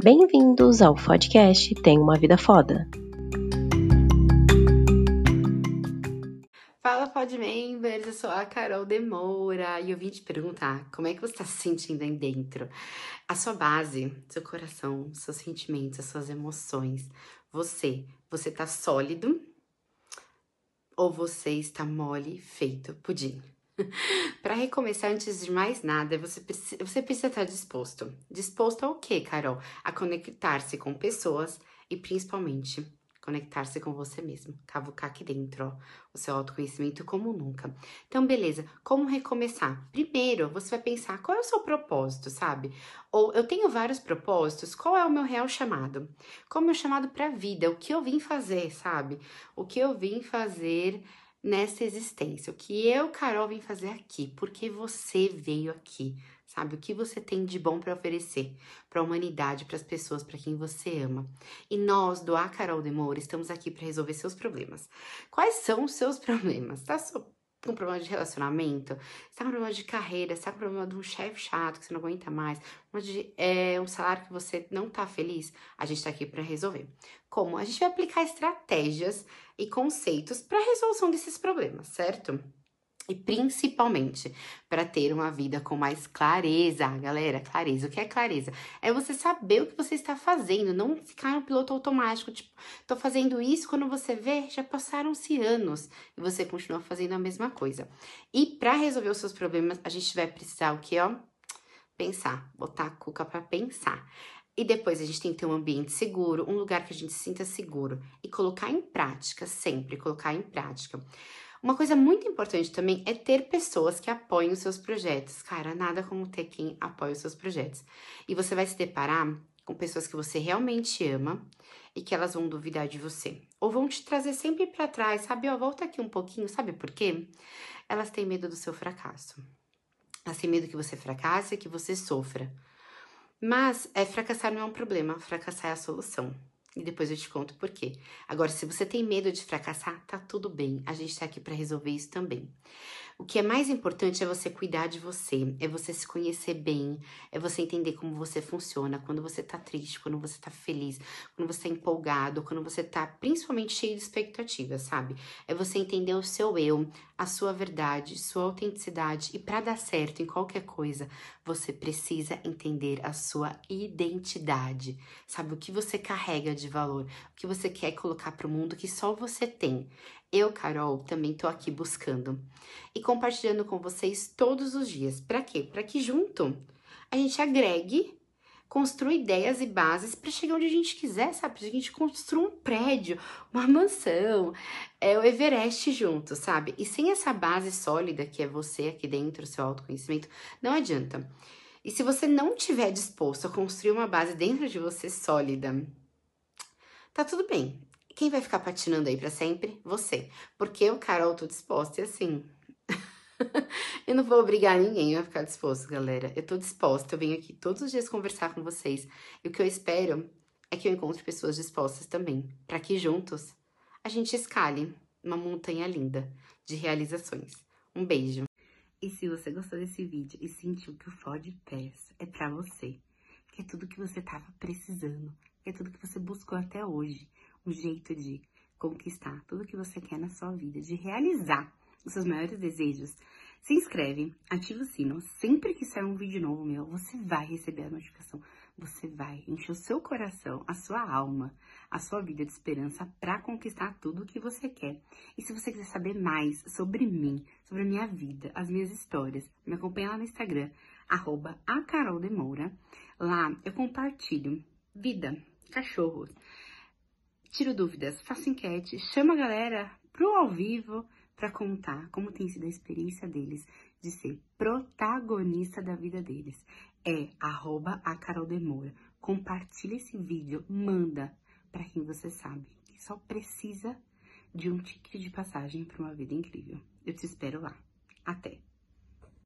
Bem-vindos ao podcast Tem uma Vida Foda. Fala, Podmembers! Eu sou a Carol Demora e eu vim te perguntar como é que você está se sentindo aí dentro? A sua base, seu coração, seus sentimentos, as suas emoções. Você, você tá sólido ou você está mole, feito pudim? Para recomeçar, antes de mais nada, você precisa, você precisa estar disposto. Disposto ao quê, Carol? A conectar-se com pessoas e principalmente conectar-se com você mesmo, cavucar aqui dentro, ó, o seu autoconhecimento como nunca. Então, beleza, como recomeçar? Primeiro, você vai pensar qual é o seu propósito, sabe? Ou eu tenho vários propósitos, qual é o meu real chamado? Qual é o meu chamado para a vida? O que eu vim fazer, sabe? O que eu vim fazer nessa existência, o que eu, Carol, vim fazer aqui, porque você veio aqui, sabe? O que você tem de bom para oferecer para a humanidade, para as pessoas, para quem você ama. E nós, do A Carol Demora, estamos aqui para resolver seus problemas. Quais são os seus problemas? Tá com problema de relacionamento, você tá com problema de carreira, você tá com problema de um chefe chato que você não aguenta mais, de, é, um salário que você não tá feliz, a gente tá aqui para resolver. Como? A gente vai aplicar estratégias e conceitos para resolução desses problemas, certo? E principalmente para ter uma vida com mais clareza, galera, clareza. O que é clareza? É você saber o que você está fazendo, não ficar no piloto automático, tipo, tô fazendo isso, quando você vê, já passaram-se anos e você continua fazendo a mesma coisa. E para resolver os seus problemas, a gente vai precisar o que, ó? Pensar, botar a cuca para pensar. E depois a gente tem que ter um ambiente seguro, um lugar que a gente se sinta seguro e colocar em prática, sempre colocar em prática. Uma coisa muito importante também é ter pessoas que apoiem os seus projetos. Cara, nada como ter quem apoia os seus projetos. E você vai se deparar com pessoas que você realmente ama e que elas vão duvidar de você. Ou vão te trazer sempre para trás, sabe? Ó, volta aqui um pouquinho, sabe por quê? Elas têm medo do seu fracasso. Elas têm medo que você fracasse que você sofra. Mas é, fracassar não é um problema, fracassar é a solução. E depois eu te conto por quê. Agora, se você tem medo de fracassar, tá tudo bem. A gente tá aqui para resolver isso também. O que é mais importante é você cuidar de você, é você se conhecer bem, é você entender como você funciona, quando você tá triste, quando você tá feliz, quando você tá empolgado, quando você tá principalmente cheio de expectativas, sabe? É você entender o seu eu, a sua verdade, sua autenticidade e para dar certo em qualquer coisa, você precisa entender a sua identidade, sabe? O que você carrega de valor, o que você quer colocar para o mundo que só você tem. Eu, Carol, também tô aqui buscando e compartilhando com vocês todos os dias. Para quê? Para que junto a gente agregue, construa ideias e bases para chegar onde a gente quiser, sabe? Pra gente construir um prédio, uma mansão, é o Everest junto, sabe? E sem essa base sólida que é você aqui dentro, seu autoconhecimento, não adianta. E se você não tiver disposto a construir uma base dentro de você sólida, tá tudo bem. Quem vai ficar patinando aí para sempre? Você. Porque eu, Carol, tô disposta e assim. eu não vou obrigar ninguém a ficar disposto, galera. Eu tô disposta, eu venho aqui todos os dias conversar com vocês. E o que eu espero é que eu encontre pessoas dispostas também, para que juntos a gente escale uma montanha linda de realizações. Um beijo. E se você gostou desse vídeo e sentiu que o Ford Pass é para você, que é tudo que você tava precisando, que é tudo que você buscou até hoje, um jeito de conquistar tudo que você quer na sua vida, de realizar os seus maiores desejos, se inscreve, ativa o sino. Sempre que sair um vídeo novo meu, você vai receber a notificação. Você vai encher o seu coração, a sua alma, a sua vida de esperança para conquistar tudo o que você quer. E se você quiser saber mais sobre mim, sobre a minha vida, as minhas histórias, me acompanha lá no Instagram, arroba. Lá eu compartilho vida, cachorros, tiro dúvidas, faço enquete, chamo a galera pro ao vivo para contar como tem sido a experiência deles de ser protagonista da vida deles. É arroba a Carol Demora. Compartilha esse vídeo, manda para quem você sabe que só precisa de um ticket de passagem para uma vida incrível. Eu te espero lá. Até!